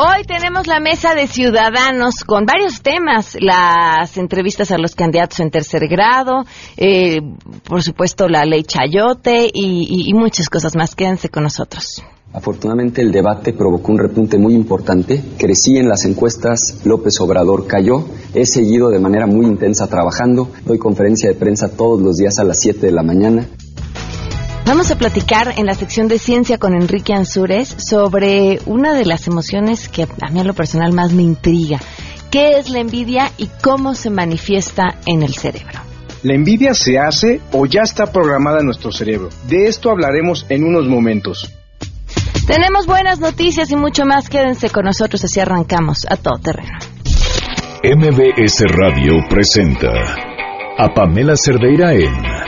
Hoy tenemos la mesa de ciudadanos con varios temas, las entrevistas a los candidatos en tercer grado, eh, por supuesto la ley Chayote y, y muchas cosas más. Quédense con nosotros. Afortunadamente el debate provocó un repunte muy importante. Crecí en las encuestas, López Obrador cayó. He seguido de manera muy intensa trabajando. Doy conferencia de prensa todos los días a las 7 de la mañana. Vamos a platicar en la sección de ciencia con Enrique Ansúrez sobre una de las emociones que a mí a lo personal más me intriga. ¿Qué es la envidia y cómo se manifiesta en el cerebro? ¿La envidia se hace o ya está programada en nuestro cerebro? De esto hablaremos en unos momentos. Tenemos buenas noticias y mucho más. Quédense con nosotros, así arrancamos a todo terreno. MBS Radio presenta a Pamela Cerdeira en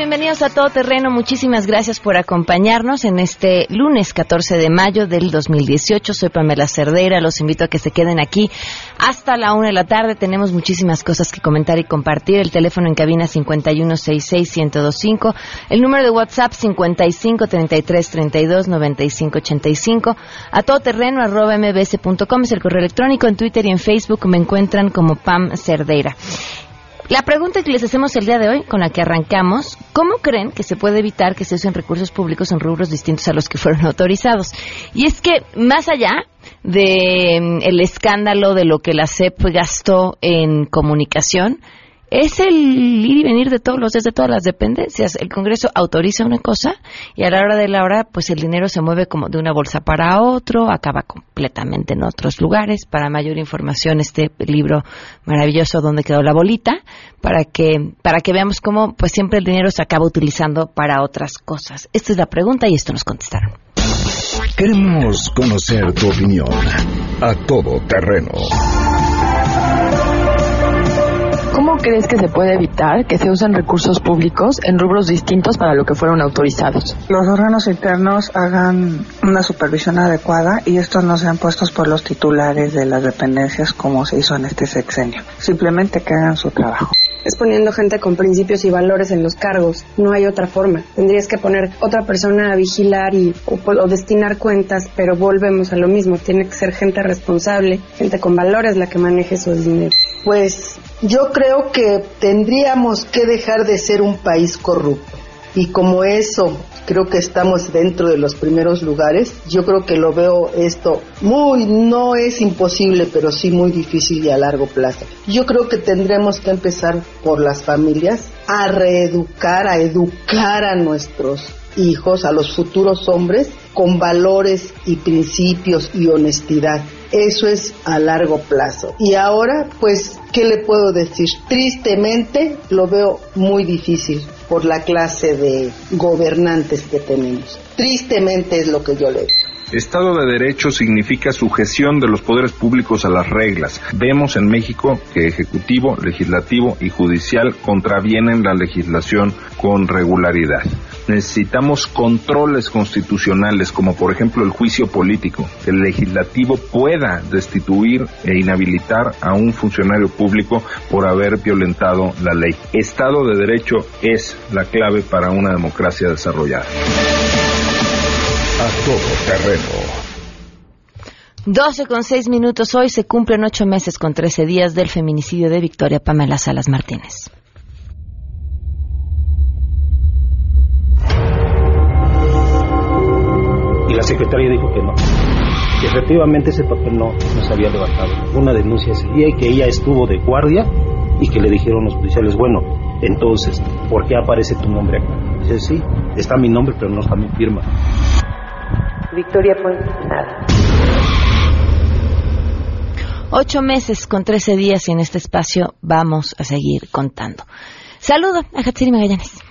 Bienvenidos a Todo Terreno. Muchísimas gracias por acompañarnos en este lunes 14 de mayo del 2018. Soy Pamela Cerdera, los invito a que se queden aquí hasta la una de la tarde. Tenemos muchísimas cosas que comentar y compartir. El teléfono en cabina 5166125, el número de WhatsApp 5533329585, a todoterreno arroba mbs.com es el correo electrónico. En Twitter y en Facebook me encuentran como Pam Cerdeira. La pregunta que les hacemos el día de hoy, con la que arrancamos, ¿cómo creen que se puede evitar que se usen recursos públicos en rubros distintos a los que fueron autorizados? Y es que, más allá de mm, escándalo de lo que la CEP gastó en comunicación, es el ir y venir de todos los días de todas las dependencias. El Congreso autoriza una cosa y a la hora de la hora, pues el dinero se mueve como de una bolsa para otro, acaba completamente en otros lugares. Para mayor información, este libro maravilloso donde quedó la bolita, para que para que veamos cómo, pues siempre el dinero se acaba utilizando para otras cosas. Esta es la pregunta y esto nos contestaron. Queremos conocer tu opinión a todo terreno ¿Cómo crees que se puede evitar que se usen recursos públicos en rubros distintos para lo que fueron autorizados? Los órganos internos hagan una supervisión adecuada y estos no sean puestos por los titulares de las dependencias como se hizo en este sexenio. Simplemente que hagan su trabajo es poniendo gente con principios y valores en los cargos. No hay otra forma. Tendrías que poner otra persona a vigilar y o, destinar cuentas, pero volvemos a lo mismo. Tiene que ser gente responsable, gente con valores la que maneje su dinero. Pues yo creo que tendríamos que dejar de ser un país corrupto. Y como eso creo que estamos dentro de los primeros lugares. Yo creo que lo veo esto muy, no es imposible, pero sí muy difícil y a largo plazo. Yo creo que tendremos que empezar por las familias a reeducar, a educar a nuestros hijos, a los futuros hombres, con valores y principios y honestidad. Eso es a largo plazo. Y ahora, pues, ¿qué le puedo decir? Tristemente lo veo muy difícil por la clase de gobernantes que tenemos. Tristemente es lo que yo le. Estado de Derecho significa sujeción de los poderes públicos a las reglas. Vemos en México que Ejecutivo, Legislativo y Judicial contravienen la legislación con regularidad. Necesitamos controles constitucionales, como por ejemplo el juicio político, que el legislativo pueda destituir e inhabilitar a un funcionario público por haber violentado la ley. Estado de Derecho es la clave para una democracia desarrollada. A todo terreno. 12 con 6 minutos. Hoy se cumplen 8 meses con 13 días del feminicidio de Victoria Pamela Salas Martínez. Secretaria dijo que no. Que efectivamente ese papel no, no se había levantado. Una denuncia ese día y que ella estuvo de guardia y que le dijeron los policiales, bueno, entonces, ¿por qué aparece tu nombre acá? Dice, sí, está mi nombre, pero no está mi firma. Victoria nada. Ocho meses con trece días y en este espacio vamos a seguir contando. Saludo a Hatsiri Magallanes.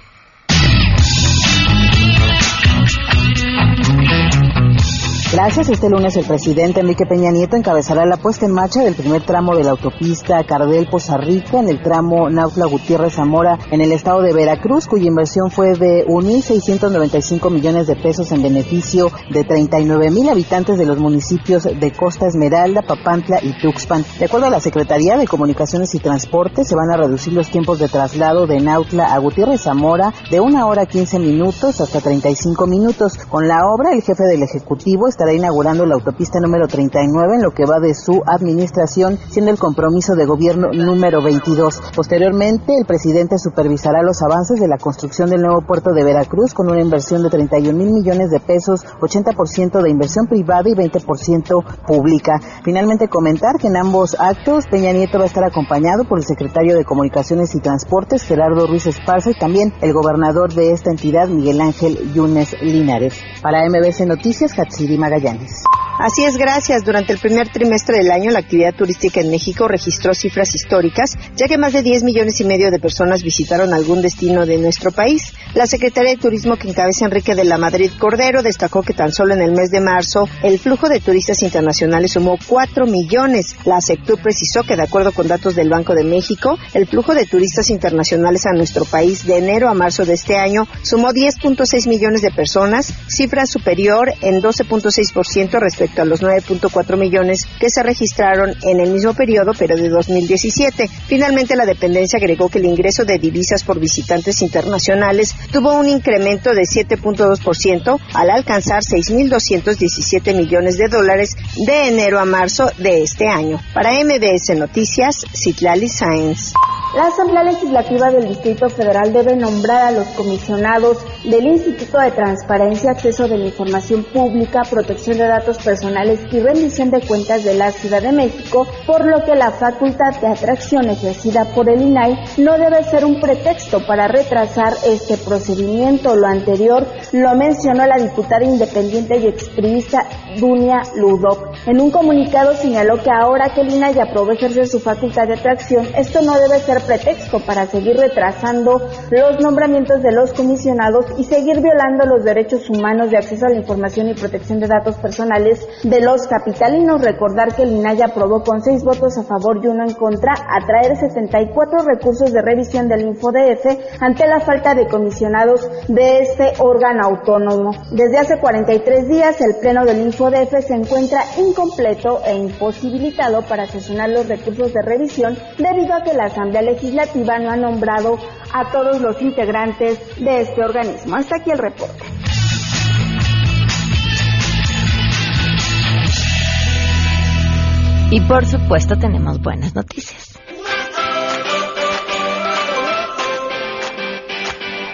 Gracias. Este lunes el presidente Enrique Peña Nieto encabezará la puesta en marcha del primer tramo de la autopista Cardel-Poza Rica en el tramo Nautla Gutiérrez Zamora en el estado de Veracruz, cuya inversión fue de 1.695 millones de pesos en beneficio de 39 mil habitantes de los municipios de Costa Esmeralda, Papantla y Tuxpan. De acuerdo a la Secretaría de Comunicaciones y Transportes, se van a reducir los tiempos de traslado de Nautla a Gutiérrez Zamora de una hora 15 minutos hasta 35 minutos. Con la obra, el jefe del Ejecutivo estará inaugurando la autopista número 39 en lo que va de su administración, siendo el compromiso de gobierno número 22. Posteriormente, el presidente supervisará los avances de la construcción del nuevo puerto de Veracruz con una inversión de 31 mil millones de pesos, 80% de inversión privada y 20% pública. Finalmente, comentar que en ambos actos Peña Nieto va a estar acompañado por el secretario de Comunicaciones y Transportes, Gerardo Ruiz Esparza, y también el gobernador de esta entidad, Miguel Ángel Yunes Linares. Para MBC Noticias, Hatsiri Magallanes. Así es, gracias. Durante el primer trimestre del año, la actividad turística en México registró cifras históricas, ya que más de 10 millones y medio de personas visitaron algún destino de nuestro país. La Secretaría de Turismo que encabeza Enrique de la Madrid Cordero destacó que tan solo en el mes de marzo el flujo de turistas internacionales sumó 4 millones. La Sectur precisó que de acuerdo con datos del Banco de México, el flujo de turistas internacionales a nuestro país de enero a marzo de este año sumó 10.6 millones de personas, cifra superior en 12.6% respecto a los 9.4 millones que se registraron en el mismo periodo, pero de 2017. Finalmente, la dependencia agregó que el ingreso de divisas por visitantes internacionales tuvo un incremento de 7.2% al alcanzar 6.217 millones de dólares de enero a marzo de este año. Para MBS Noticias, Citlali Sáenz. La Asamblea Legislativa del Distrito Federal debe nombrar a los comisionados del Instituto de Transparencia, Acceso de la Información Pública, Protección de Datos Personales y Rendición de Cuentas de la Ciudad de México, por lo que la facultad de atracción ejercida por el INAI no debe ser un pretexto para retrasar este procedimiento. Lo anterior lo mencionó la diputada independiente y expriista Dunia Ludov. En un comunicado señaló que ahora que el INAI aprobó ejercer su facultad de atracción, esto no debe ser pretexto para seguir retrasando los nombramientos de los comisionados y seguir violando los derechos humanos de acceso a la información y protección de datos personales de los capitalinos. Recordar que el INAI aprobó con seis votos a favor y uno en contra atraer 74 recursos de revisión del InfoDF ante la falta de comisionados de este órgano autónomo. Desde hace 43 días el Pleno del InfoDF se encuentra incompleto e imposibilitado para sesionar los recursos de revisión debido a que la Asamblea Legislativa no ha nombrado a todos los integrantes de este organismo. Hasta aquí el reporte. Y por supuesto tenemos buenas noticias.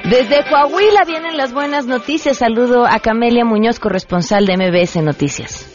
Desde Coahuila vienen las buenas noticias. Saludo a Camelia Muñoz, corresponsal de MBS Noticias.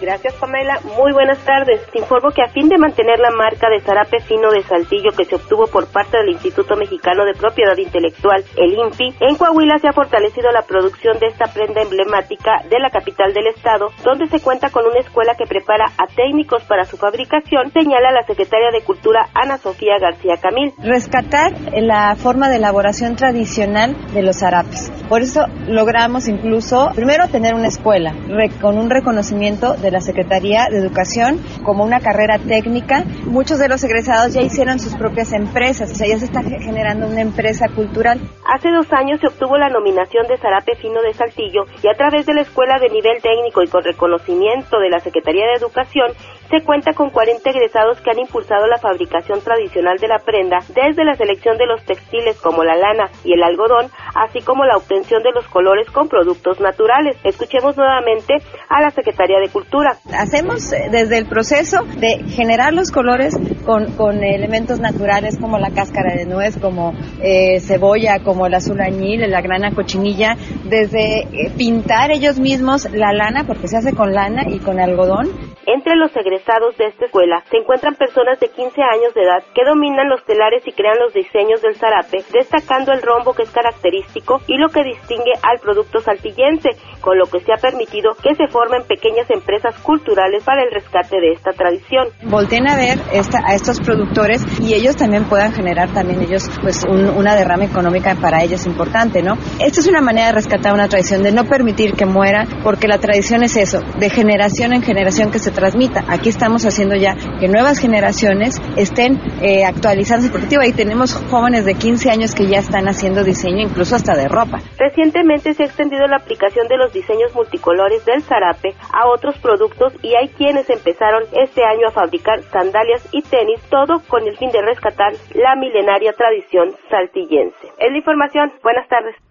Gracias, Pamela. Muy buenas tardes. Te informo que a fin de mantener la marca de zarape fino de Saltillo que se obtuvo por parte del Instituto Mexicano de Propiedad Intelectual, el INPI, en Coahuila se ha fortalecido la producción de esta prenda emblemática de la capital del estado, donde se cuenta con una escuela que prepara a técnicos para su fabricación, señala la secretaria de Cultura Ana Sofía García Camil. Rescatar la forma de elaboración tradicional de los zarapes. Por eso logramos incluso, primero, tener una escuela con un reconocimiento de la Secretaría de Educación como una carrera técnica. Muchos de los egresados ya hicieron sus propias empresas, o sea, ya se está generando una empresa cultural. Hace dos años se obtuvo la nominación de Zarape Fino de Saltillo y a través de la Escuela de Nivel Técnico y con reconocimiento de la Secretaría de Educación se cuenta con 40 egresados que han impulsado la fabricación tradicional de la prenda desde la selección de los textiles como la lana y el algodón, así como la obtención de los colores con productos naturales. Escuchemos nuevamente a la Secretaría de Cultura. Hacemos eh, desde el proceso de generar los colores con, con elementos naturales como la cáscara de nuez, como eh, cebolla, como el azul añil, la grana cochinilla, desde eh, pintar ellos mismos la lana, porque se hace con lana y con algodón, Entre los egresados de esta escuela se encuentran personas de 15 años de edad que dominan los telares y crean los diseños del zarape, destacando el rombo que es característico y lo que distingue al producto saltillense, con lo que se ha permitido que se formen pequeñas empresas culturales para el rescate de esta tradición. Volten a ver esta, a estos productores y ellos también puedan generar también ellos pues una derrama económica para ellos importante, ¿no? Esta es una manera de rescatar una tradición, de no permitir que muera, porque la tradición es eso, de generación en generación que se transmita. Aquí estamos haciendo ya que nuevas generaciones estén eh, actualizándose, porque ahí tenemos jóvenes de 15 años que ya están haciendo diseño incluso hasta de ropa. Recientemente se ha extendido la aplicación de los diseños multicolores del zarape a otros productos y hay quienes empezaron este año a fabricar sandalias y tenis, todo con el fin de rescatar la milenaria tradición saltillense. Es la información. Buenas tardes.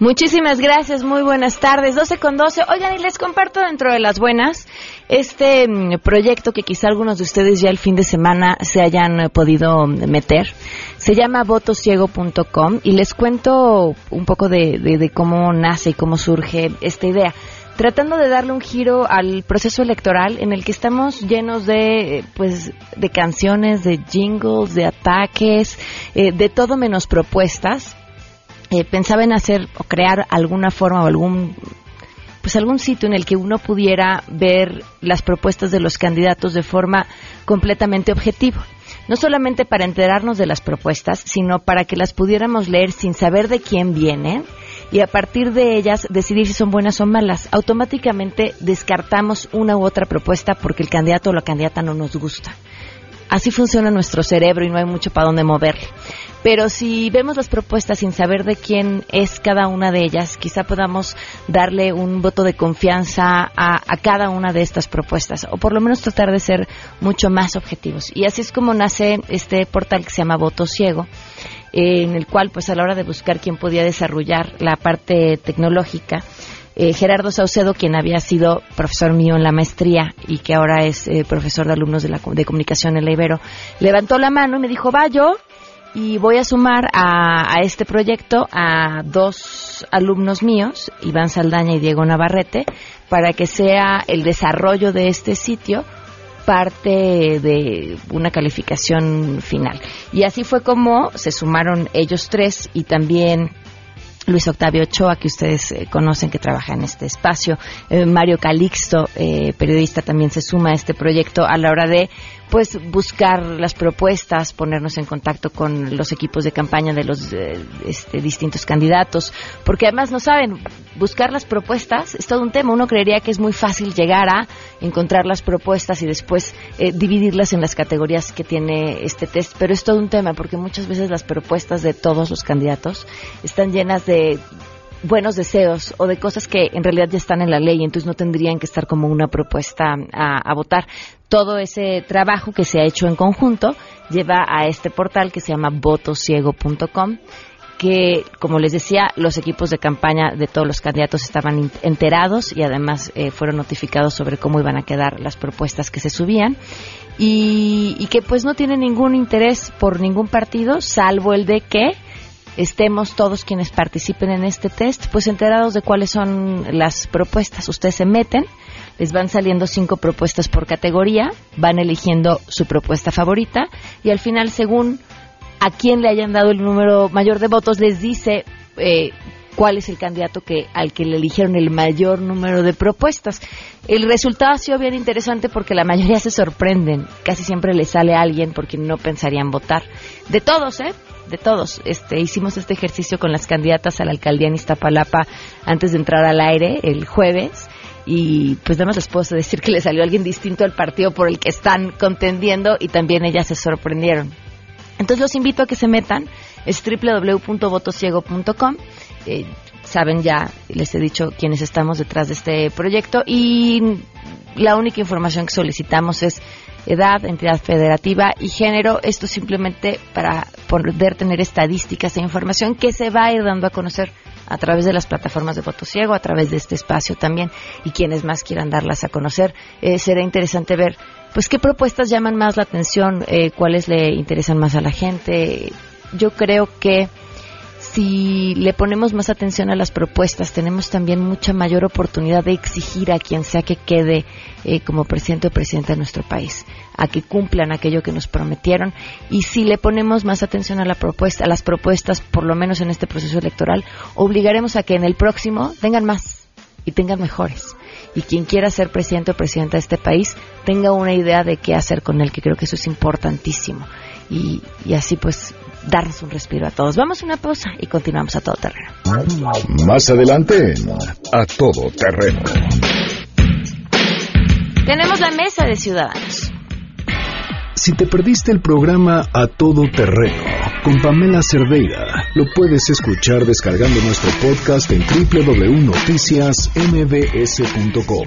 Muchísimas gracias, muy buenas tardes. 12 con 12. Oigan, y les comparto dentro de las buenas este mm, proyecto que quizá algunos de ustedes ya el fin de semana se hayan eh, podido meter. Se llama votosiego.com y les cuento un poco de, de cómo nace y cómo surge esta idea tratando de darle un giro al proceso electoral en el que estamos llenos de pues de canciones, de jingles, de ataques, eh, de todo menos propuestas. Eh, pensaba en hacer o crear alguna forma o algún pues algún sitio en el que uno pudiera ver las propuestas de los candidatos de forma completamente objetiva. No solamente para enterarnos de las propuestas, sino para que las pudiéramos leer sin saber de quién vienen y a partir de ellas decidir si son buenas o malas. Automáticamente descartamos una u otra propuesta porque el candidato o la candidata no nos gusta. Así funciona nuestro cerebro y no hay mucho para dónde moverle. Pero si vemos las propuestas sin saber de quién es cada una de ellas, quizá podamos darle un voto de confianza a, a, cada una de estas propuestas, o por lo menos tratar de ser mucho más objetivos. Y así es como nace este portal que se llama Voto Ciego, en el cual pues a la hora de buscar quién podía desarrollar la parte tecnológica, eh, Gerardo Saucedo, quien había sido profesor mío en la maestría y que ahora es eh, profesor de alumnos de, la, de comunicación en la Ibero, levantó la mano y me dijo, va yo y voy a sumar a, a, este proyecto a dos alumnos míos, Iván Saldaña y Diego Navarrete, para que sea el desarrollo de este sitio parte de una calificación final. Y así fue como se sumaron ellos tres y también Luis Octavio Ochoa, que ustedes eh, conocen que trabaja en este espacio, eh, Mario Calixto, eh, periodista, también se suma a este proyecto a la hora de pues buscar las propuestas, ponernos en contacto con los equipos de campaña de los eh, este, distintos candidatos, porque además no saben, buscar las propuestas es todo un tema. Uno creería que es muy fácil llegar a encontrar las propuestas y después eh, dividirlas en las categorías que tiene este test, pero es todo un tema porque muchas veces las propuestas de todos los candidatos están llenas de buenos deseos o de cosas que en realidad ya están en la ley, entonces no tendrían que estar como una propuesta a, a votar. Todo ese trabajo que se ha hecho en conjunto lleva a este portal que se llama votosiego.com que, como les decía, los equipos de campaña de todos los candidatos estaban enterados y además eh, fueron notificados sobre cómo iban a quedar las propuestas que se subían y, y que pues no tienen ningún interés por ningún partido, salvo el de que estemos todos quienes participen en este test, pues enterados de cuáles son las propuestas. Ustedes se meten, les van saliendo cinco propuestas por categoría, van eligiendo su propuesta favorita y al final, según a quién le hayan dado el número mayor de votos, les dice eh, cuál es el candidato que al que le eligieron el mayor número de propuestas. El resultado ha sido bien interesante porque la mayoría se sorprenden. Casi siempre le sale a alguien por quien no pensarían votar. De todos, ¿eh? De todos. Este, hicimos este ejercicio con las candidatas a la alcaldía en Iztapalapa antes de entrar al aire el jueves y pues nada más les puedo decir que le salió alguien distinto al partido por el que están contendiendo y también ellas se sorprendieron. Entonces los invito a que se metan, es www.votosiego.com. Eh, saben ya, les he dicho quiénes estamos detrás de este proyecto y la única información que solicitamos es edad, entidad federativa y género. Esto simplemente para poder tener estadísticas e información que se va a ir dando a conocer a través de las plataformas de voto ciego, a través de este espacio también, y quienes más quieran darlas a conocer. Eh, será interesante ver, pues, qué propuestas llaman más la atención, eh, cuáles le interesan más a la gente. Yo creo que si le ponemos más atención a las propuestas, tenemos también mucha mayor oportunidad de exigir a quien sea que quede eh, como presidente o presidenta de nuestro país, a que cumplan aquello que nos prometieron. Y si le ponemos más atención a, la propuesta, a las propuestas, por lo menos en este proceso electoral, obligaremos a que en el próximo tengan más y tengan mejores y quien quiera ser presidente o presidenta de este país tenga una idea de qué hacer con él, que creo que eso es importantísimo. Y, y así pues darnos un respiro a todos. Vamos a una pausa y continuamos a todo terreno. Más adelante A Todo Terreno. Tenemos la mesa de ciudadanos. Si te perdiste el programa A Todo Terreno con Pamela Cerdeira, lo puedes escuchar descargando nuestro podcast en www.noticiasmbs.com.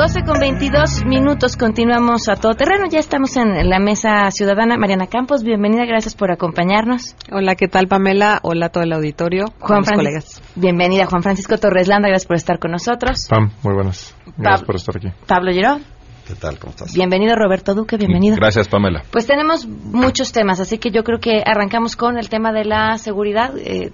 12 con 22 minutos, continuamos a todo terreno. Ya estamos en la mesa ciudadana. Mariana Campos, bienvenida, gracias por acompañarnos. Hola, ¿qué tal, Pamela? Hola a todo el auditorio. Juan colegas. Bienvenida, Juan Francisco Torres Landa, gracias por estar con nosotros. Pam, muy buenas. Gracias por estar aquí. Pablo Girón. ¿Qué tal? ¿Cómo estás? Bienvenido Roberto Duque, bienvenido. Gracias, Pamela. Pues tenemos muchos temas, así que yo creo que arrancamos con el tema de la seguridad. Eh,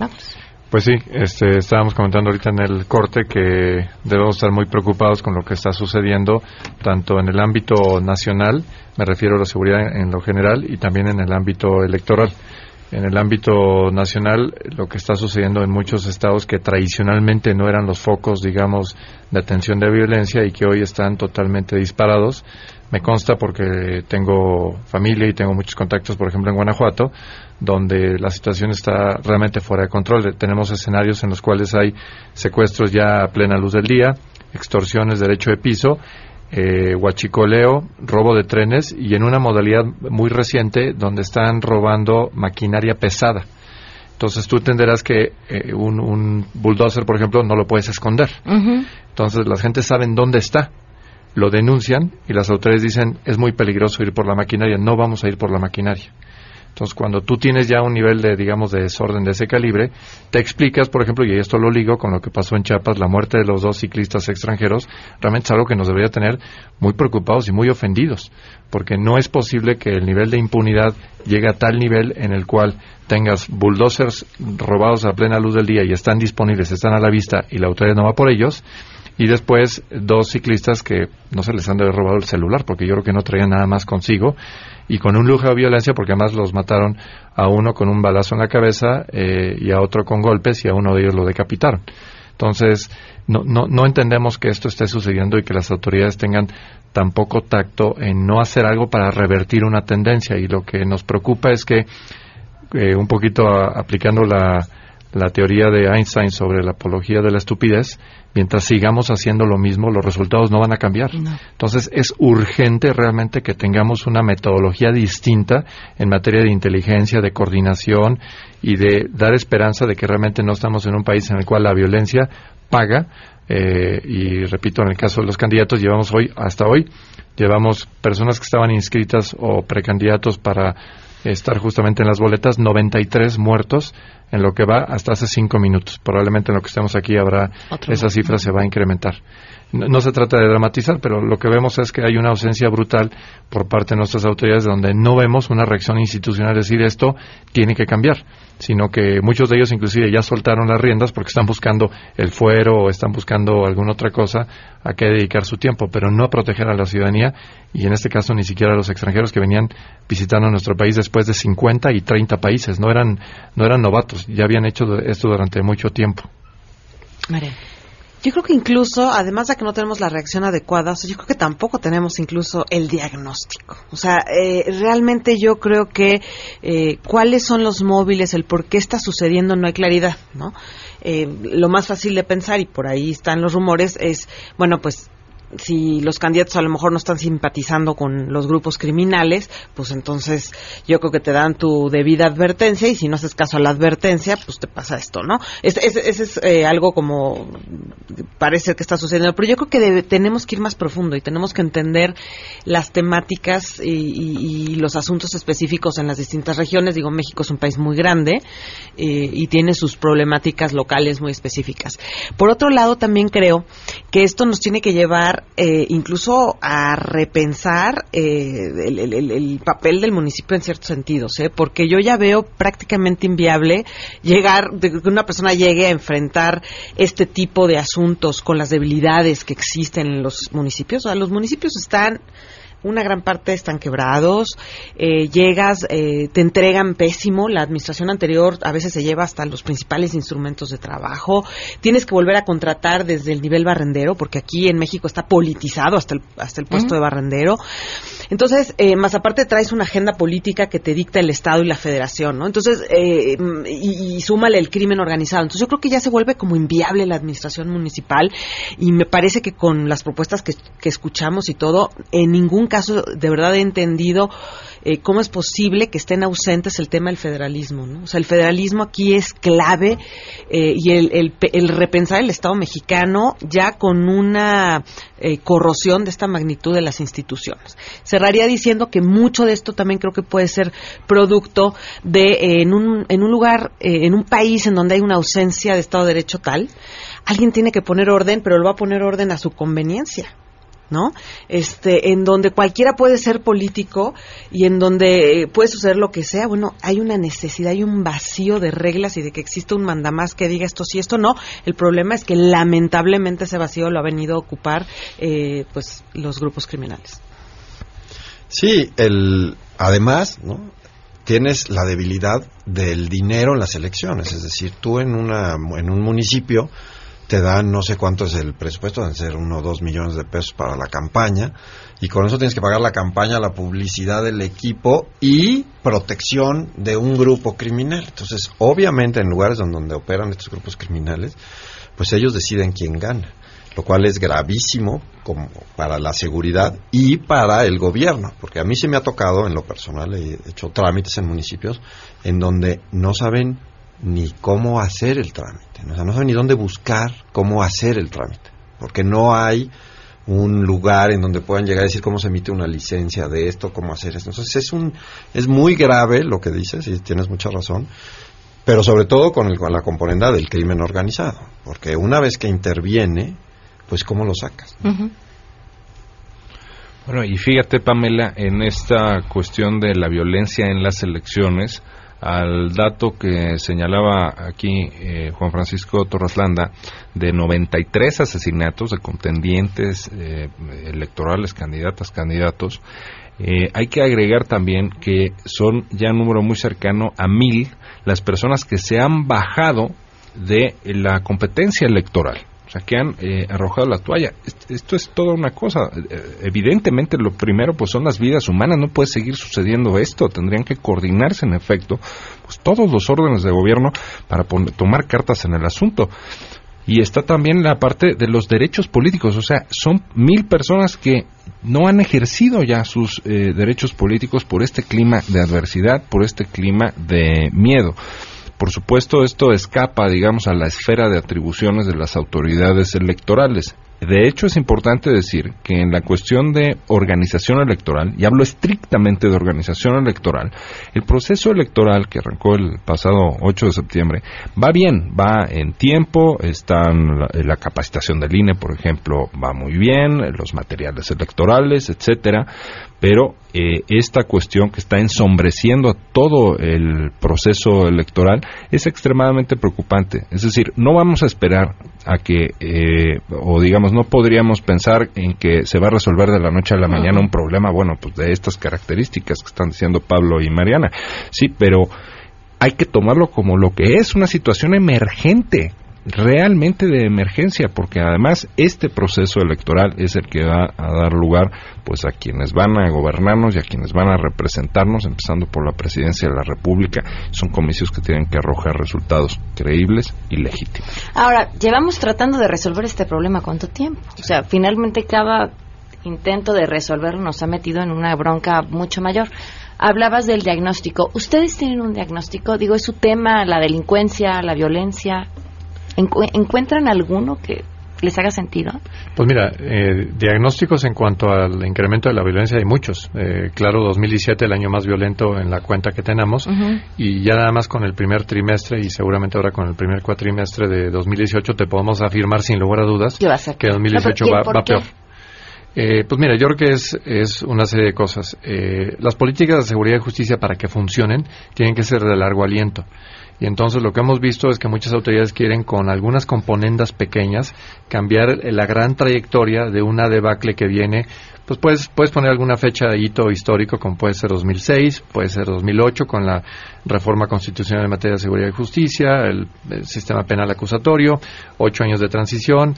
vamos. Pues sí, este, estábamos comentando ahorita en el corte que debemos estar muy preocupados con lo que está sucediendo, tanto en el ámbito nacional, me refiero a la seguridad en lo general, y también en el ámbito electoral. En el ámbito nacional, lo que está sucediendo en muchos estados que tradicionalmente no eran los focos, digamos, de atención de violencia y que hoy están totalmente disparados, me consta porque tengo familia y tengo muchos contactos, por ejemplo, en Guanajuato, donde la situación está realmente fuera de control. Tenemos escenarios en los cuales hay secuestros ya a plena luz del día, extorsiones, derecho de piso, eh, huachicoleo, robo de trenes y en una modalidad muy reciente donde están robando maquinaria pesada. Entonces tú entenderás que eh, un, un, bulldozer, por ejemplo, no lo puedes esconder. Entonces la gente sabe dónde está, lo denuncian y las autoridades dicen es muy peligroso ir por la maquinaria, no vamos a ir por la maquinaria. Entonces, cuando tú tienes ya un nivel de, digamos, de desorden de ese calibre, te explicas, por ejemplo, y esto lo ligo con lo que pasó en Chiapas, la muerte de los dos ciclistas extranjeros, realmente es algo que nos debería tener muy preocupados y muy ofendidos, porque no es posible que el nivel de impunidad llegue a tal nivel en el cual tengas bulldozers robados a plena luz del día y están disponibles, están a la vista y la autoridad no va por ellos, y después dos ciclistas que no se les han robado el celular porque yo creo que no traían nada más consigo y con un lujo de violencia porque además los mataron a uno con un balazo en la cabeza eh, y a otro con golpes y a uno de ellos lo decapitaron. Entonces, no, no, no entendemos que esto esté sucediendo y que las autoridades tengan tan poco tacto en no hacer algo para revertir una tendencia y lo que nos preocupa es que eh, un poquito aplicando la, la teoría de Einstein sobre la apología de la estupidez, mientras sigamos haciendo lo mismo, los resultados no van a cambiar. Entonces es urgente realmente que tengamos una metodología distinta en materia de inteligencia, de coordinación y de dar esperanza de que realmente no estamos en un país en el cual la violencia paga. Eh, y repito, en el caso de los candidatos, llevamos hoy, hasta hoy, llevamos personas que estaban inscritas o precandidatos para estar justamente en las boletas, 93 muertos en lo que va hasta hace cinco minutos. Probablemente en lo que estemos aquí habrá, esa cifra se va a incrementar. No, se trata de dramatizar, pero lo que vemos es que hay una ausencia brutal por parte de nuestras autoridades donde no vemos una reacción institucional decir esto tiene que cambiar, sino que muchos de ellos inclusive ya soltaron las riendas porque están buscando el fuero o están buscando alguna otra cosa a qué dedicar su tiempo, pero no a proteger a la ciudadanía y en este caso ni siquiera a los extranjeros que venían visitando nuestro país después de 50 y 30 países, no eran no eran novatos, ya habían hecho esto durante mucho tiempo. Yo creo que incluso, además de que no tenemos la reacción adecuada, yo creo que tampoco tenemos incluso el diagnóstico. O sea, eh, realmente yo creo que eh, cuáles son los móviles, el por qué está sucediendo, no hay claridad, ¿no? Eh, lo más fácil de pensar, y por ahí están los rumores, es, bueno, pues si los candidatos a lo mejor no están simpatizando con los grupos criminales, pues entonces yo creo que te dan tu debida advertencia y si no haces caso a la advertencia, pues te pasa esto, ¿no? Ese es, eh, algo como parece que está sucediendo, pero yo creo que tenemos que ir más profundo y tenemos que entender las temáticas y, los asuntos específicos en las distintas regiones. Digo, México es un país muy grande eh, y tiene sus problemáticas locales muy específicas. Por otro lado, también creo que esto nos tiene que llevar eh, incluso a repensar eh, el, papel del municipio en ciertos sentidos, ¿eh? porque yo ya veo prácticamente inviable llegar, que una persona llegue a enfrentar este tipo de asuntos con las debilidades que existen en los municipios. O sea, los municipios están una gran parte están quebrados, eh, llegas, eh, te entregan pésimo, la administración anterior a veces se lleva hasta los principales instrumentos de trabajo, tienes que volver a contratar desde el nivel barrendero, porque aquí en México está politizado hasta el, hasta el puesto de barrendero. Entonces, eh, más aparte traes una agenda política que te dicta el Estado y la Federación, ¿no? Entonces, y, y súmale el crimen organizado. Entonces, yo creo que ya se vuelve como inviable la administración municipal y me parece que con las propuestas que, que escuchamos y todo, en ningún caso de verdad he entendido eh, cómo es posible que estén ausentes el tema del federalismo. ¿no? O sea, el federalismo aquí es clave eh, y el, el, repensar el Estado mexicano ya con una eh, corrosión de esta magnitud de las instituciones. Cerraría diciendo que mucho de esto también creo que puede ser producto de en, un, en un lugar, en un país en donde hay una ausencia de Estado de Derecho tal, alguien tiene que poner orden, pero lo va a poner orden a su conveniencia. ¿No? Este, en donde cualquiera puede ser político y en donde eh, puede suceder lo que sea, bueno, hay una necesidad, hay un vacío de reglas y de que exista un mandamás que diga esto sí, esto no. El problema es que lamentablemente ese vacío lo ha venido a ocupar, eh, pues, los grupos criminales. Sí, el, además, ¿no? Tienes la debilidad del dinero en las elecciones, es decir, tú en, una, en un municipio te dan no sé cuánto es el presupuesto, deben ser uno o dos millones de pesos para la campaña, y con eso tienes que pagar la campaña, la publicidad del equipo y protección de un grupo criminal. Entonces, obviamente en lugares donde, operan estos grupos criminales, pues ellos deciden quién gana, lo cual es gravísimo como para la seguridad y para el gobierno, porque a mí se me ha tocado en lo personal, he hecho trámites en municipios en donde no saben ni cómo hacer el trámite. O sea, no saben ni dónde buscar cómo hacer el trámite. Porque no hay un lugar en donde puedan llegar a decir cómo se emite una licencia de esto, cómo hacer esto. Entonces es un es muy grave lo que dices y tienes mucha razón, pero sobre todo con, el, con la componente del crimen organizado, porque una vez que interviene, pues cómo lo sacas. Bueno, y fíjate Pamela, en esta cuestión de la violencia en las elecciones, al dato que señalaba aquí eh, Juan Francisco Torraslanda de 93 asesinatos de contendientes eh, electorales, candidatas, candidatos, eh, hay que agregar también que son ya un número muy cercano a mil las personas que se han bajado de la competencia electoral o sea, que han eh, arrojado la toalla. Esto es toda una cosa. Eh, evidentemente, lo primero, pues son las vidas humanas. No puede seguir sucediendo esto. Tendrían que coordinarse, en efecto, pues todos los órdenes de gobierno para tomar cartas en el asunto. Y está también la parte de los derechos políticos. O sea, son mil personas que no han ejercido ya sus eh, derechos políticos por este clima de adversidad, por este clima de miedo. Por supuesto, esto escapa, digamos, a la esfera de atribuciones de las autoridades electorales. De hecho, es importante decir que en la cuestión de organización electoral, y hablo estrictamente de organización electoral, el proceso electoral que arrancó el pasado 8 de septiembre va bien, va en tiempo, están la, la capacitación del INE, por ejemplo, va muy bien, los materiales electorales, etcétera, pero eh, esta cuestión que está ensombreciendo a todo el proceso electoral es extremadamente preocupante. Es decir, no vamos a esperar a que, eh, o digamos, no podríamos pensar en que se va a resolver de la noche a la mañana un problema, bueno, pues de estas características que están diciendo Pablo y Mariana. Sí, pero hay que tomarlo como lo que es, una situación emergente realmente de emergencia, porque además este proceso electoral es el que va a dar lugar pues a quienes van a gobernarnos y a quienes van a representarnos, empezando por la presidencia de la República. Son comicios que tienen que arrojar resultados creíbles y legítimos. Ahora, llevamos tratando de resolver este problema cuánto tiempo? O sea, finalmente cada intento de resolverlo nos ha metido en una bronca mucho mayor. Hablabas del diagnóstico. ¿Ustedes tienen un diagnóstico? Digo, ¿es su tema la delincuencia, la violencia? ¿Encuentran alguno que les haga sentido? Pues mira, eh, diagnósticos en cuanto al incremento de la violencia hay muchos. Eh, claro, 2017 el año más violento en la cuenta que tenemos y ya nada más con el primer trimestre y seguramente ahora con el primer cuatrimestre de 2018 te podemos afirmar sin lugar a dudas que 2018 va, va peor. Eh, pues mira, yo creo que es, es una serie de cosas. Eh, las políticas de seguridad y justicia para que funcionen tienen que ser de largo aliento. Y entonces lo que hemos visto es que muchas autoridades quieren con algunas componendas pequeñas cambiar la gran trayectoria de una debacle que viene. Pues puedes, puedes poner alguna fecha de hito histórico como puede ser 2006, puede ser 2008 con la reforma constitucional en materia de seguridad y justicia, el sistema penal acusatorio, ocho años de transición,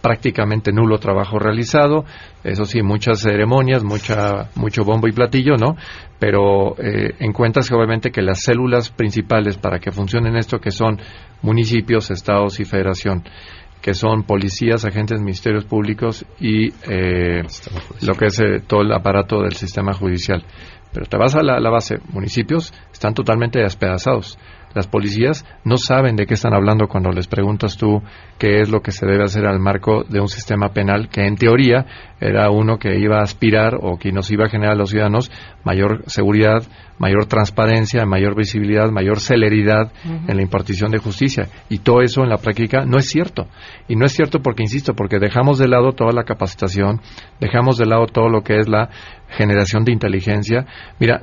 prácticamente nulo trabajo realizado, eso sí, muchas ceremonias, mucha, mucho bombo y platillo, ¿no? Pero eh, encuentras que obviamente que las células principales para que funcionen esto, que son municipios, estados y federación, que son policías, agentes, ministerios públicos y eh, lo que es eh, todo el aparato del sistema judicial. Pero te vas a la, la base, municipios están totalmente despedazados las policías no saben de qué están hablando cuando les preguntas tú qué es lo que se debe hacer al marco de un sistema penal que en teoría era uno que iba a aspirar o que nos iba a generar a los ciudadanos mayor seguridad, mayor transparencia, mayor visibilidad, mayor celeridad en la impartición de justicia. Y todo eso en la práctica no es cierto. Y no es cierto porque, insisto, porque dejamos de lado toda la capacitación, dejamos de lado todo lo que es la generación de inteligencia. Mira,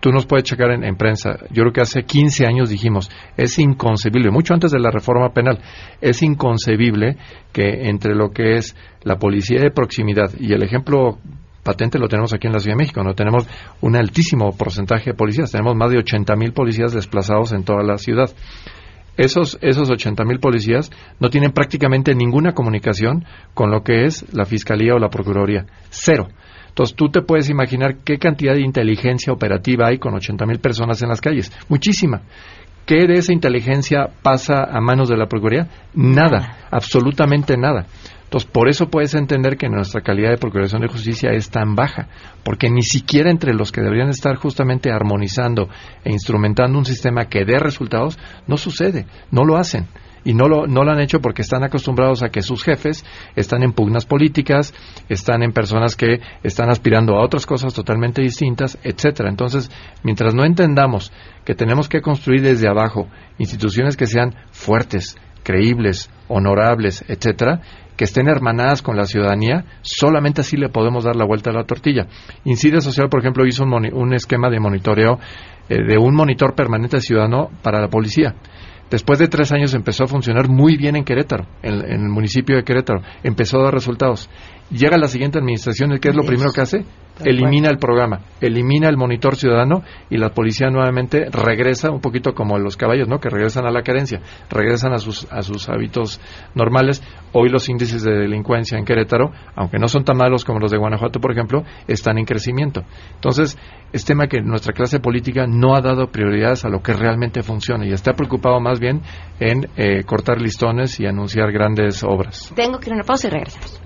tú nos puedes checar en, en, prensa. Yo creo que hace 15 años dijimos, es inconcebible, mucho antes de la reforma penal, es inconcebible que entre lo que es la policía de proximidad y el ejemplo patente lo tenemos aquí en la Ciudad de México, no tenemos un altísimo porcentaje de policías, tenemos más de 80 mil policías desplazados en toda la ciudad. Esos, esos 80 mil policías no tienen prácticamente ninguna comunicación con lo que es la Fiscalía o la Procuraduría. Cero. Entonces tú te puedes imaginar qué cantidad de inteligencia operativa hay con 80 mil personas en las calles. Muchísima. ¿Qué de esa inteligencia pasa a manos de la Procuraduría? Nada, absolutamente nada. Entonces, por eso puedes entender que nuestra calidad de procuración de justicia es tan baja, porque ni siquiera entre los que deberían estar justamente armonizando e instrumentando un sistema que dé resultados, no sucede, no lo hacen y no lo, no lo han hecho porque están acostumbrados a que sus jefes están en pugnas políticas, están en personas que están aspirando a otras cosas totalmente distintas, etcétera. Entonces, mientras no entendamos que tenemos que construir desde abajo instituciones que sean fuertes, creíbles, honorables, etcétera, que estén hermanadas con la ciudadanía, solamente así le podemos dar la vuelta a la tortilla. Incide Social, por ejemplo, hizo un, un esquema de monitoreo eh, de un monitor permanente ciudadano para la policía. Después de tres años empezó a funcionar muy bien en Querétaro, en, en, el municipio de Querétaro. Empezó a dar resultados. Llega la siguiente administración, ¿qué es lo primero que hace? Elimina el programa, elimina el monitor ciudadano y la policía nuevamente regresa un poquito como los caballos, ¿no? Que regresan a la carencia, regresan a sus a sus hábitos normales. Hoy los índices de delincuencia en Querétaro, aunque no son tan malos como los de Guanajuato, por ejemplo, están en crecimiento. Entonces, es tema que nuestra clase política no ha dado prioridades a lo que realmente funciona y está preocupado más bien en eh, cortar listones y anunciar grandes obras. Tengo que ir a una pausa y regresamos.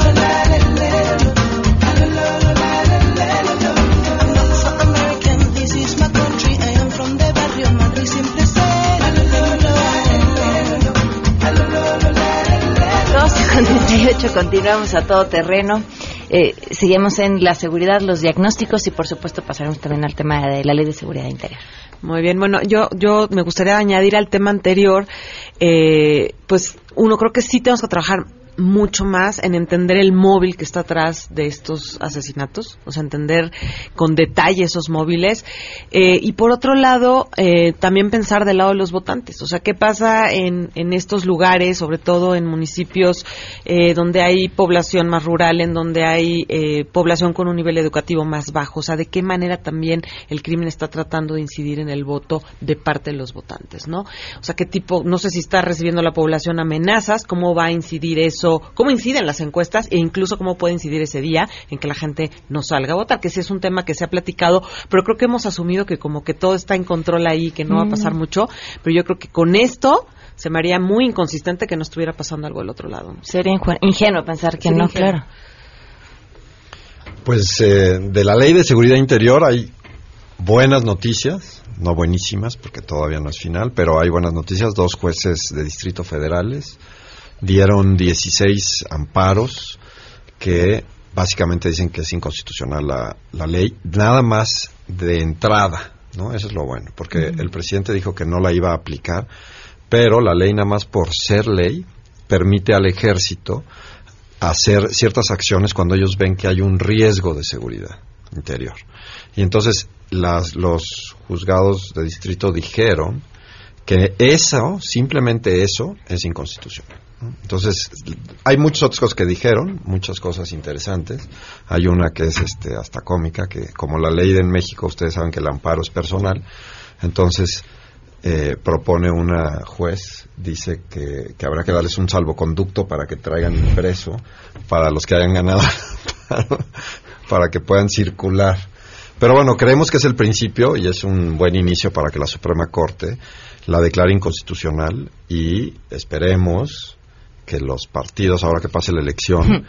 38 continuamos a todo terreno. Eh, seguimos en la seguridad, los diagnósticos y por supuesto pasaremos también al tema de la ley de seguridad interior. Muy bien, bueno, yo, yo me gustaría añadir al tema anterior, eh, pues uno creo que sí tenemos que trabajar mucho más en entender el móvil que está atrás de estos asesinatos, o sea, entender con detalle esos móviles. Eh, y por otro lado, eh, también pensar del lado de los votantes, o sea, qué pasa en, en estos lugares, sobre todo en municipios eh, donde hay población más rural, en donde hay población con un nivel educativo más bajo, o sea, de qué manera también el crimen está tratando de incidir en el voto de parte de los votantes, ¿no? O sea, qué tipo, no sé si está recibiendo la población amenazas, cómo va a incidir eso, cómo inciden las encuestas e incluso cómo puede incidir ese día en que la gente no salga a votar, que sí es un tema que se ha platicado, pero creo que hemos asumido que como que todo está en control ahí, que no va a pasar mucho, pero yo creo que con esto se me haría muy inconsistente que no estuviera pasando algo del otro lado. Sería ingenuo pensar que no, claro. Pues eh, de la ley de seguridad interior hay buenas noticias, no buenísimas porque todavía no es final, pero hay buenas noticias. Dos jueces de distrito federales dieron 16 amparos que básicamente dicen que es inconstitucional la, la ley, nada más de entrada, ¿no? Eso es lo bueno, porque el presidente dijo que no la iba a aplicar, pero la ley nada más por ser ley permite al ejército hacer ciertas acciones cuando ellos ven que hay un riesgo de seguridad interior. Y entonces las, los juzgados de distrito dijeron que eso, simplemente eso, es inconstitucional. Entonces, hay muchas otras cosas que dijeron, muchas cosas interesantes. Hay una que es este, hasta cómica, que como la ley de México, ustedes saben que el amparo es personal. Entonces, eh, propone una juez, dice que, que, habrá que darles un salvoconducto para que traigan impreso para los que hayan ganado, para que puedan circular. Pero bueno, creemos que es el principio y es un buen inicio para que la Suprema Corte la declare inconstitucional y esperemos que los partidos, ahora que pase la elección,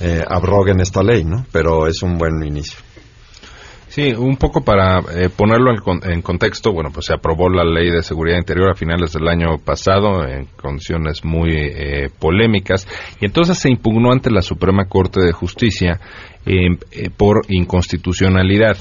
eh, abroguen esta ley, ¿no? Pero es un buen inicio. Sí, un poco para eh, ponerlo en, contexto, bueno, pues se aprobó la ley de seguridad interior a finales del año pasado en condiciones muy eh, polémicas y entonces se impugnó ante la Suprema Corte de Justicia por inconstitucionalidad.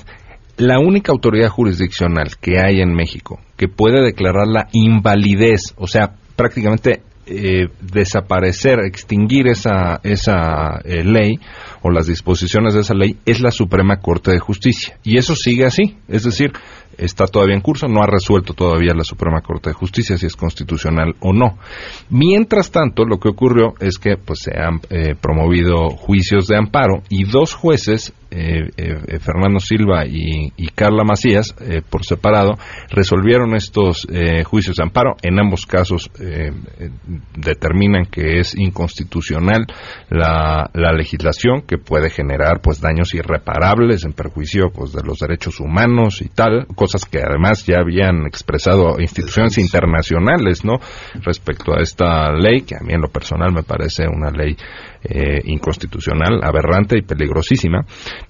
La única autoridad jurisdiccional que hay en México que puede declarar la invalidez, o sea, prácticamente eh, desaparecer, extinguir esa, esa eh, ley o las disposiciones de esa ley es la Suprema Corte de Justicia. Y eso sigue así. Es decir, está todavía en curso, no ha resuelto todavía la Suprema Corte de Justicia si es constitucional o no. Mientras tanto, lo que ocurrió es que pues, se han eh, promovido juicios de amparo y dos jueces eh, eh, Fernando Silva y, Carla Macías, por separado, resolvieron estos juicios de amparo. En ambos casos determinan que es inconstitucional la, legislación que puede generar pues daños irreparables en perjuicio pues de los derechos humanos y tal, cosas que además ya habían expresado instituciones internacionales, ¿no? Respecto a esta ley, que a mí en lo personal me parece una ley eh, inconstitucional, aberrante y peligrosísima.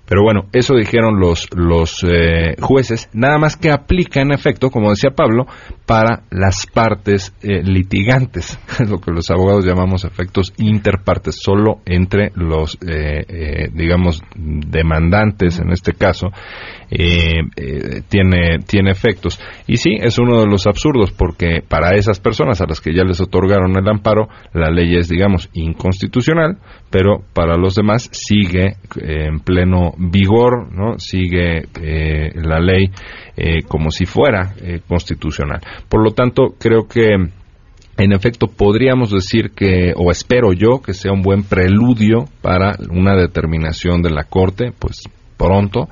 Pero bueno, eso dijeron los, los eh, jueces, nada más que aplica en efecto, como decía Pablo, para las partes eh, litigantes, lo que los abogados llamamos efectos interpartes, solo entre los, digamos, demandantes en este caso, tiene, tiene efectos. Y sí, es uno de los absurdos, porque para esas personas a las que ya les otorgaron el amparo, la ley es, digamos, inconstitucional, pero para los demás sigue eh, en pleno vigor, ¿no? Sigue eh, la ley eh, como si fuera constitucional. Por lo tanto, creo que en efecto podríamos decir que, o espero yo, que sea un buen preludio para una determinación de la Corte, pues pronto,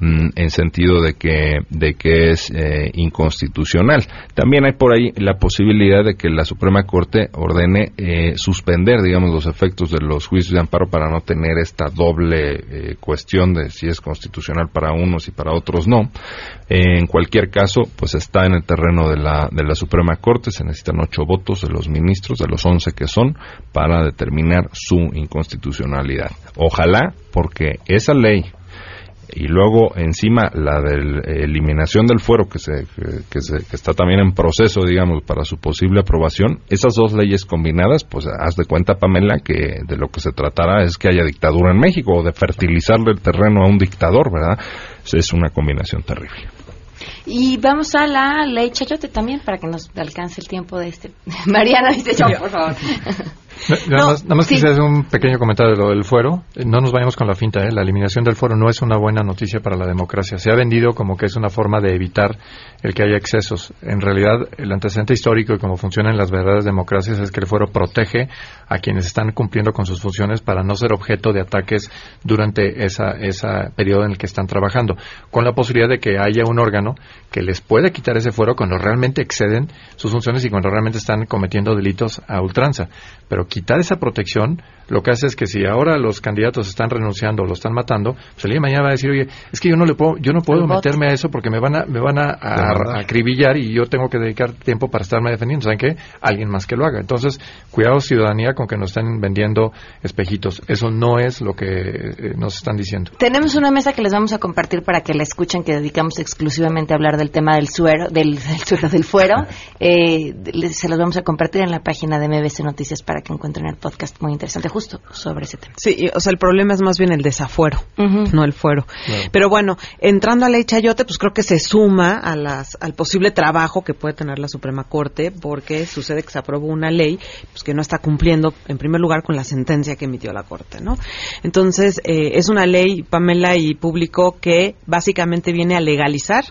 Mm, en sentido de que, de que es eh, inconstitucional. También hay por ahí la posibilidad de que la Suprema Corte ordene eh, suspender, digamos, los efectos de los juicios de amparo para no tener esta doble eh, cuestión de si es constitucional para unos y para otros no. en cualquier caso, pues está en el terreno de la, de la Suprema Corte, se necesitan ocho votos de los ministros, de los once que son, para determinar su inconstitucionalidad. Ojalá, porque esa ley y luego encima la de eliminación del fuero que, se, que, se, que, está también en proceso, digamos, para su posible aprobación, esas dos leyes combinadas, pues haz de cuenta, Pamela, que de lo que se tratará es que haya dictadura en México o de fertilizarle el terreno a un dictador, ¿verdad? Es una combinación terrible. Y vamos a la ley Chayote también para que nos alcance el tiempo de este. Mariana dice yo, por favor. Nada más, nada más quisiera hacer un pequeño comentario de lo del fuero. Eh, No nos vayamos con la finta, ¿eh? la eliminación del fuero no es una buena noticia para la democracia. Se ha vendido como que es una forma de evitar el que haya excesos. En realidad, el antecedente histórico y cómo funcionan las verdaderas democracias es que el fuero protege a quienes están cumpliendo con sus funciones para no ser objeto de ataques durante esa, esa periodo en el que están trabajando, con la posibilidad de que haya un órgano que les puede quitar ese fuero cuando realmente exceden sus funciones y cuando realmente están cometiendo delitos a ultranza. Pero quitar esa protección lo que hace es que si ahora los candidatos están renunciando o lo están matando, pues el día de mañana va a decir, oye, es que yo no le puedo, yo no puedo meterme a eso porque me van a, me van a, a- a acribillar y yo tengo que dedicar tiempo para estarme defendiendo. ¿Saben qué? Alguien más que lo haga. Entonces, cuidado ciudadanía con que nos estén vendiendo espejitos. Eso no es lo que eh, nos están diciendo. Tenemos una mesa que les vamos a compartir para que la escuchen, que dedicamos exclusivamente a hablar del tema del suero, del, del suero, del fuero. Eh, les- se los vamos a compartir en la página de MBC Noticias para que encuentren el podcast muy interesante justo sobre ese tema. Sí, y, o sea, el problema es más bien el desafuero, no el fuero. Claro. Pero bueno, entrando a ley Chayote, pues creo que se suma a las, al posible trabajo que puede tener la Suprema Corte, porque sucede que se aprobó una ley pues, que no está cumpliendo, en primer lugar, con la sentencia que emitió la Corte, ¿no? Entonces, eh, es una ley, Pamela y público, que básicamente viene a legalizar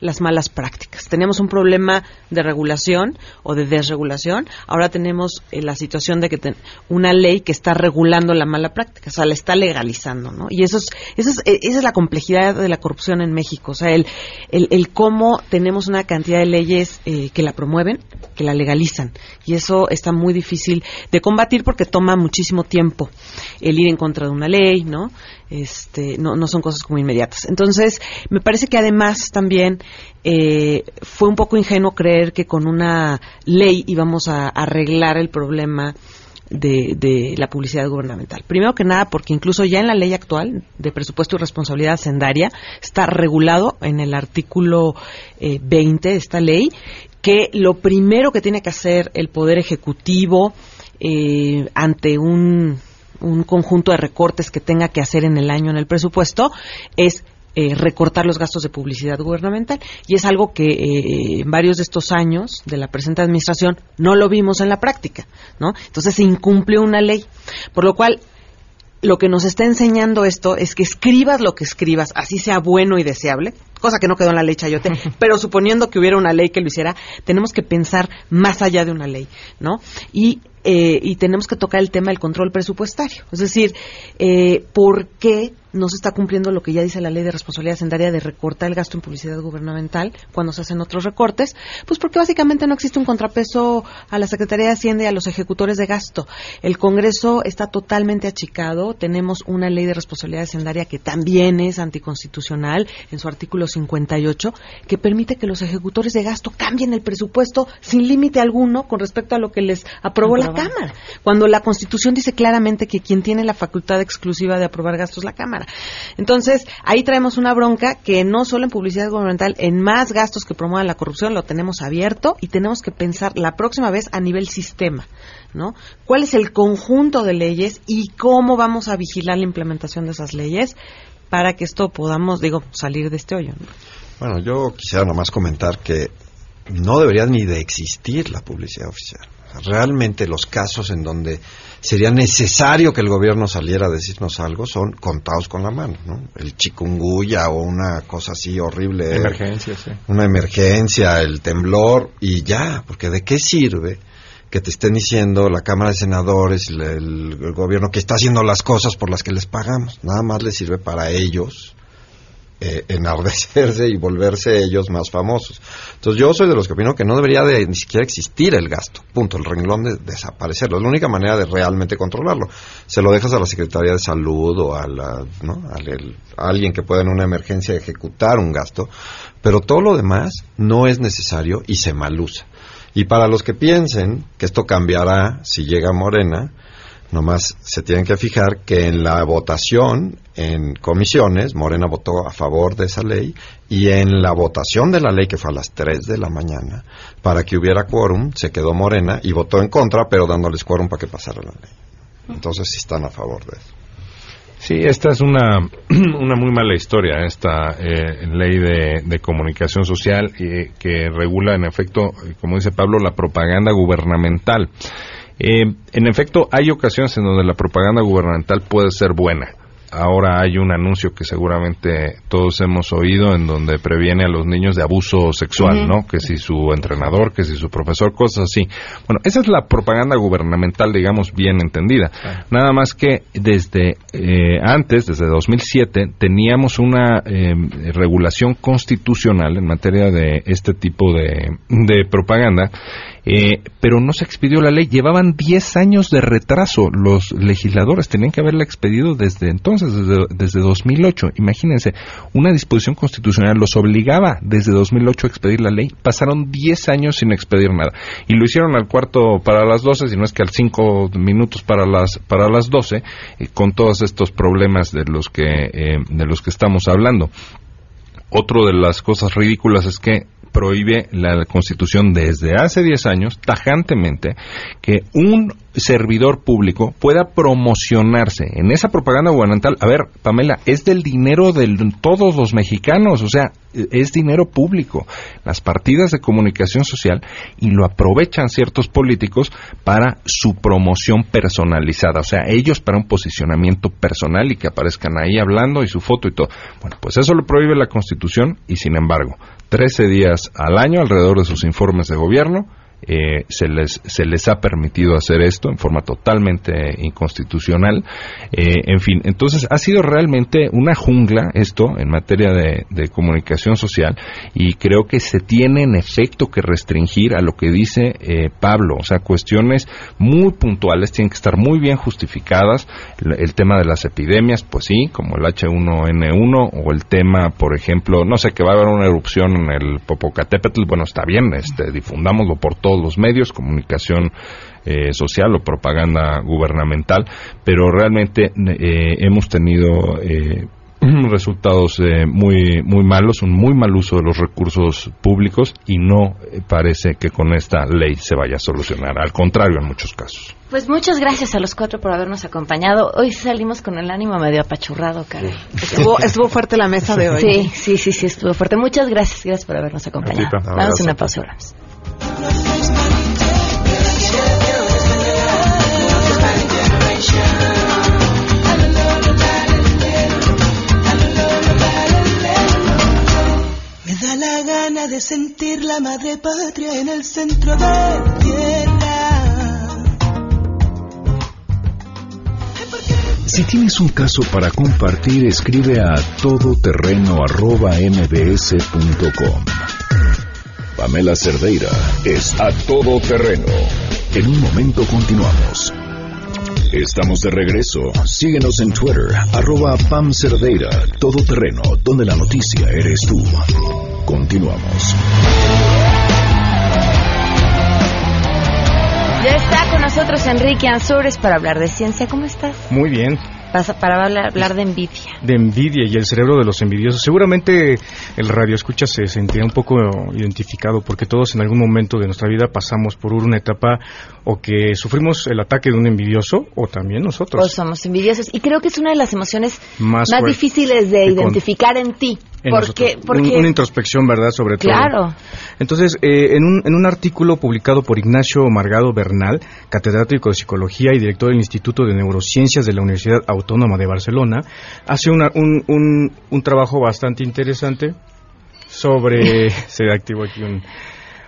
las malas prácticas. Teníamos un problema de regulación o de desregulación. Ahora tenemos eh, la situación de que una ley que está regulando la mala práctica, o sea, la está legalizando, ¿no? Y eso es, eso es, eh, esa es la complejidad de la corrupción en México, o sea, el, el, el cómo tenemos una cantidad de leyes eh, que la promueven, que la legalizan. Y eso está muy difícil de combatir porque toma muchísimo tiempo el ir en contra de una ley, ¿no? Este, no, no son cosas como inmediatas. Entonces, me parece que además también eh, fue un poco ingenuo creer que con una ley íbamos a arreglar el problema de, de la publicidad gubernamental. Primero que nada, porque incluso ya en la ley actual de presupuesto y responsabilidad hacendaria está regulado en el artículo eh, 20 de esta ley que lo primero que tiene que hacer el Poder Ejecutivo eh, ante un, un conjunto de recortes que tenga que hacer en el año en el presupuesto es eh, recortar los gastos de publicidad gubernamental y es algo que eh, en varios de estos años de la presente administración no lo vimos en la práctica, ¿no? Entonces se incumplió una ley, por lo cual lo que nos está enseñando esto es que escribas lo que escribas, así sea bueno y deseable, cosa que no quedó en la ley Chayote, pero suponiendo que hubiera una ley que lo hiciera, tenemos que pensar más allá de una ley, ¿no? Y, eh, y tenemos que tocar el tema del control presupuestario, es decir, eh, ¿por qué no se está cumpliendo lo que ya dice la ley de responsabilidad hacendaria de recortar el gasto en publicidad gubernamental cuando se hacen otros recortes? Pues porque básicamente no existe un contrapeso a la Secretaría de Hacienda y a los ejecutores de gasto. El Congreso está totalmente achicado. Tenemos una ley de responsabilidad hacendaria que también es anticonstitucional en su artículo 58, que permite que los ejecutores de gasto cambien el presupuesto sin límite alguno con respecto a lo que les aprobó la Cámara. Cuando la Constitución dice claramente que quien tiene la facultad exclusiva de aprobar gastos es la Cámara. Entonces, ahí traemos una bronca que no solo en publicidad gubernamental, en más gastos que promuevan la corrupción lo tenemos abierto y tenemos que pensar la próxima vez a nivel sistema, ¿no? ¿Cuál es el conjunto de leyes y cómo vamos a vigilar la implementación de esas leyes para que esto podamos, digo, salir de este hoyo? ¿no? Bueno, yo quisiera nomás comentar que no debería ni de existir la publicidad oficial. Realmente los casos en donde sería necesario que el gobierno saliera a decirnos algo son contados con la mano, ¿no? El chikungunya o una cosa así horrible. Emergencia, sí. Una emergencia, el temblor y ya, porque ¿de qué sirve? que te estén diciendo la Cámara de Senadores, el, el- el gobierno que está haciendo las cosas por las que les pagamos. Nada más les sirve para ellos eh, enardecerse y volverse ellos más famosos. Entonces yo soy de los que opino que no debería de ni siquiera existir el gasto, punto, el renglón de desaparecerlo. Es la única manera de realmente controlarlo. Se lo dejas a la Secretaría de Salud o a, la, ¿no? A alguien que pueda en una emergencia ejecutar un gasto, pero todo lo demás no es necesario y se malusa. Y para los que piensen que esto cambiará si llega Morena, Nomás se tienen que fijar que en la votación en comisiones, Morena votó a favor de esa ley y en la votación de la ley que fue a las 3 de la mañana, para que hubiera quórum, se quedó Morena y votó en contra, pero dándoles quórum para que pasara la ley. Entonces sí están a favor de eso. Sí, esta es una, una muy mala historia, esta eh, ley de, comunicación social eh, que regula, en efecto, eh, como dice Pablo, la propaganda gubernamental. Eh, en efecto, hay ocasiones en donde la propaganda gubernamental puede ser buena ahora hay un anuncio que seguramente todos hemos oído en donde previene a los niños de abuso sexual, ¿no? Que si su entrenador, que si su profesor, cosas así. Bueno, esa es la propaganda gubernamental, digamos, bien entendida. Nada más que desde eh, antes, desde 2007, teníamos una eh, regulación constitucional en materia de este tipo de, de propaganda eh, pero no se expidió la ley. Llevaban 10 años de retraso. Los legisladores tenían que haberla expedido desde entonces, desde, desde 2008. Imagínense, una disposición constitucional los obligaba desde 2008 a expedir la ley. Pasaron 10 años sin expedir nada. Y lo hicieron al cuarto para las 12, si no es que al 5 minutos para las, para las 12, eh, con todos estos problemas de los que, eh, de los que estamos hablando. Otro de las cosas ridículas es que prohíbe la Constitución desde hace 10 años tajantemente que un servidor público pueda promocionarse en esa propaganda gubernamental. A ver, Pamela, es del dinero de todos los mexicanos, o sea, es dinero público, las partidas de comunicación social, y lo aprovechan ciertos políticos para su promoción personalizada, o sea, ellos para un posicionamiento personal y que aparezcan ahí hablando y su foto y todo. Bueno, pues eso lo prohíbe la Constitución y sin embargo, 13 días al año alrededor de sus informes de gobierno, eh, se, les, se les ha permitido hacer esto en forma totalmente inconstitucional. Eh, en fin, entonces ha sido realmente una jungla esto en materia de, comunicación social y creo que se tiene en efecto que restringir a lo que dice eh, Pablo, o sea, cuestiones muy puntuales tienen que estar muy bien justificadas. El, tema de las epidemias, pues sí, como el H1N1 o el tema, por ejemplo, no sé, que va a haber una erupción en el Popocatépetl, bueno, está bien, este, difundámoslo por todos los medios, comunicación eh, social o propaganda gubernamental, pero realmente eh, hemos tenido eh, resultados muy muy malos, un muy mal uso de los recursos públicos y no parece que con esta ley se vaya a solucionar, al contrario en muchos casos. Pues muchas gracias a los cuatro por habernos acompañado. Hoy salimos con el ánimo medio apachurrado, Karen. Estuvo, estuvo fuerte la mesa de hoy. Sí, sí, sí, sí, estuvo fuerte. Muchas gracias, gracias por habernos acompañado. Vamos a una pausa, de sentir la madre patria en el centro de tierra. Si tienes un caso para compartir, escribe a todoterreno.mbs.com. Pamela Cerdeira es a todo terreno. En un momento continuamos. Estamos de regreso. Síguenos en Twitter, arroba Pam Cerdeira, todo terreno, donde la noticia eres tú. Continuamos. Ya está con nosotros Enrique Ansures para hablar de ciencia. ¿Cómo estás? Muy bien para hablar, de envidia. De envidia y el cerebro de los envidiosos. Seguramente el radio escucha se sentía un poco identificado porque todos en algún momento de nuestra vida pasamos por una etapa o que sufrimos el ataque de un envidioso o también nosotros. O somos envidiosos. Y creo que es una de las emociones más, difíciles de identificar en ti. Porque, porque... una introspección, ¿verdad? Sobre todo. Claro. Entonces, eh, en, un, en un artículo publicado por Ignacio Margado Bernal, catedrático de Psicología y director del Instituto de Neurociencias de la Universidad Autónoma de Barcelona, hace un, un, un, trabajo bastante interesante sobre... se activó aquí un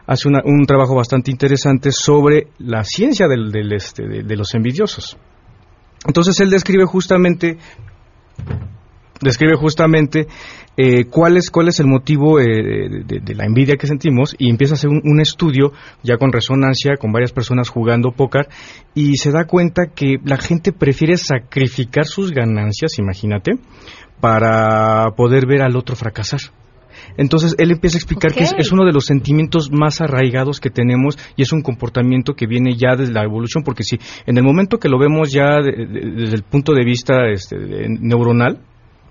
hace un trabajo bastante interesante sobre la ciencia del, del este, de, los envidiosos. Entonces él describe justamente describe justamente eh, cuál, es, cuál es el motivo eh, de, la envidia que sentimos y empieza a hacer un, estudio ya con resonancia, con varias personas jugando póker y se da cuenta que la gente prefiere sacrificar sus ganancias, imagínate, para poder ver al otro fracasar. Entonces él empieza a explicar que es, uno de los sentimientos más arraigados que tenemos y es un comportamiento que viene ya desde la evolución, porque si en el momento que lo vemos ya desde el punto de vista este, neuronal,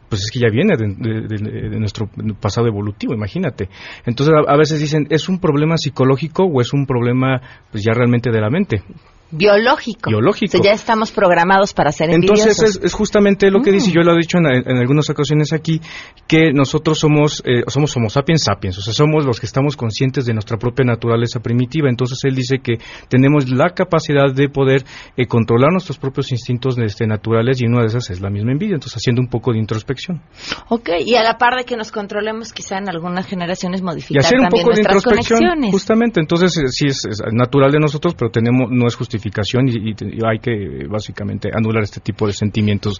pues es que ya viene de, nuestro pasado evolutivo, imagínate. Entonces a, veces dicen, ¿es un problema psicológico o es un problema pues ya realmente de la mente? Biológico. Biológico. O sea, ya estamos programados para ser Entonces envidiosos. es, es justamente lo que Mm. dice, yo lo he dicho en, en algunas ocasiones aquí, que nosotros somos, eh, somos homo sapiens sapiens, o sea, somos los que estamos conscientes de nuestra propia naturaleza primitiva. Entonces él dice que tenemos la capacidad de poder eh, controlar nuestros propios instintos este, naturales y una de esas es la misma envidia. Entonces haciendo un poco de introspección. Ok, y a la par de que nos controlemos, quizá en algunas generaciones Y modificar hacer un también poco de nuestras introspección, conexiones. justamente. Entonces, eh, sí es, es natural de nosotros, pero tenemos no es y hay que eh, básicamente anular este tipo de sentimientos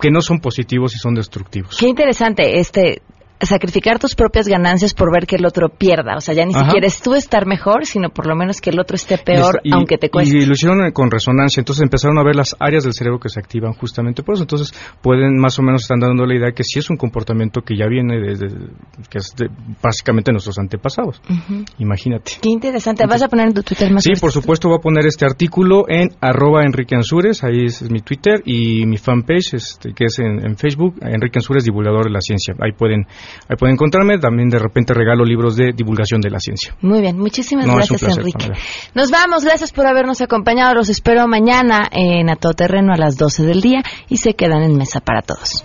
que no son positivos y son destructivos. Qué interesante, este sacrificar tus propias ganancias por ver que el otro pierda. O sea, ya ni Ajá. siquiera es tú estar mejor, sino por lo menos que el otro esté peor, Y- aunque te cueste. Y lo hicieron con resonancia, entonces empezaron a ver las áreas del cerebro que se activan justamente por eso. Entonces pueden más o menos están dando la idea que sí es un comportamiento que ya viene desde, que es de, básicamente nuestros antepasados. Imagínate. Qué interesante. ¿Vas a poner en tu Twitter más Sí, por supuesto voy a poner este artículo en arroba Enrique Ansures, ahí es, es mi Twitter, y mi fanpage, este, que es en, en Facebook, Enrique Ansures, divulgador de la ciencia. Ahí pueden, ahí pueden encontrarme, también de repente regalo libros de divulgación de la ciencia. Muy bien, muchísimas No, gracias, placer, Enrique. Pamela. Nos vamos, gracias por habernos acompañado. Los espero mañana en A Todo Terreno a las 12 del día y se quedan en mesa para todos.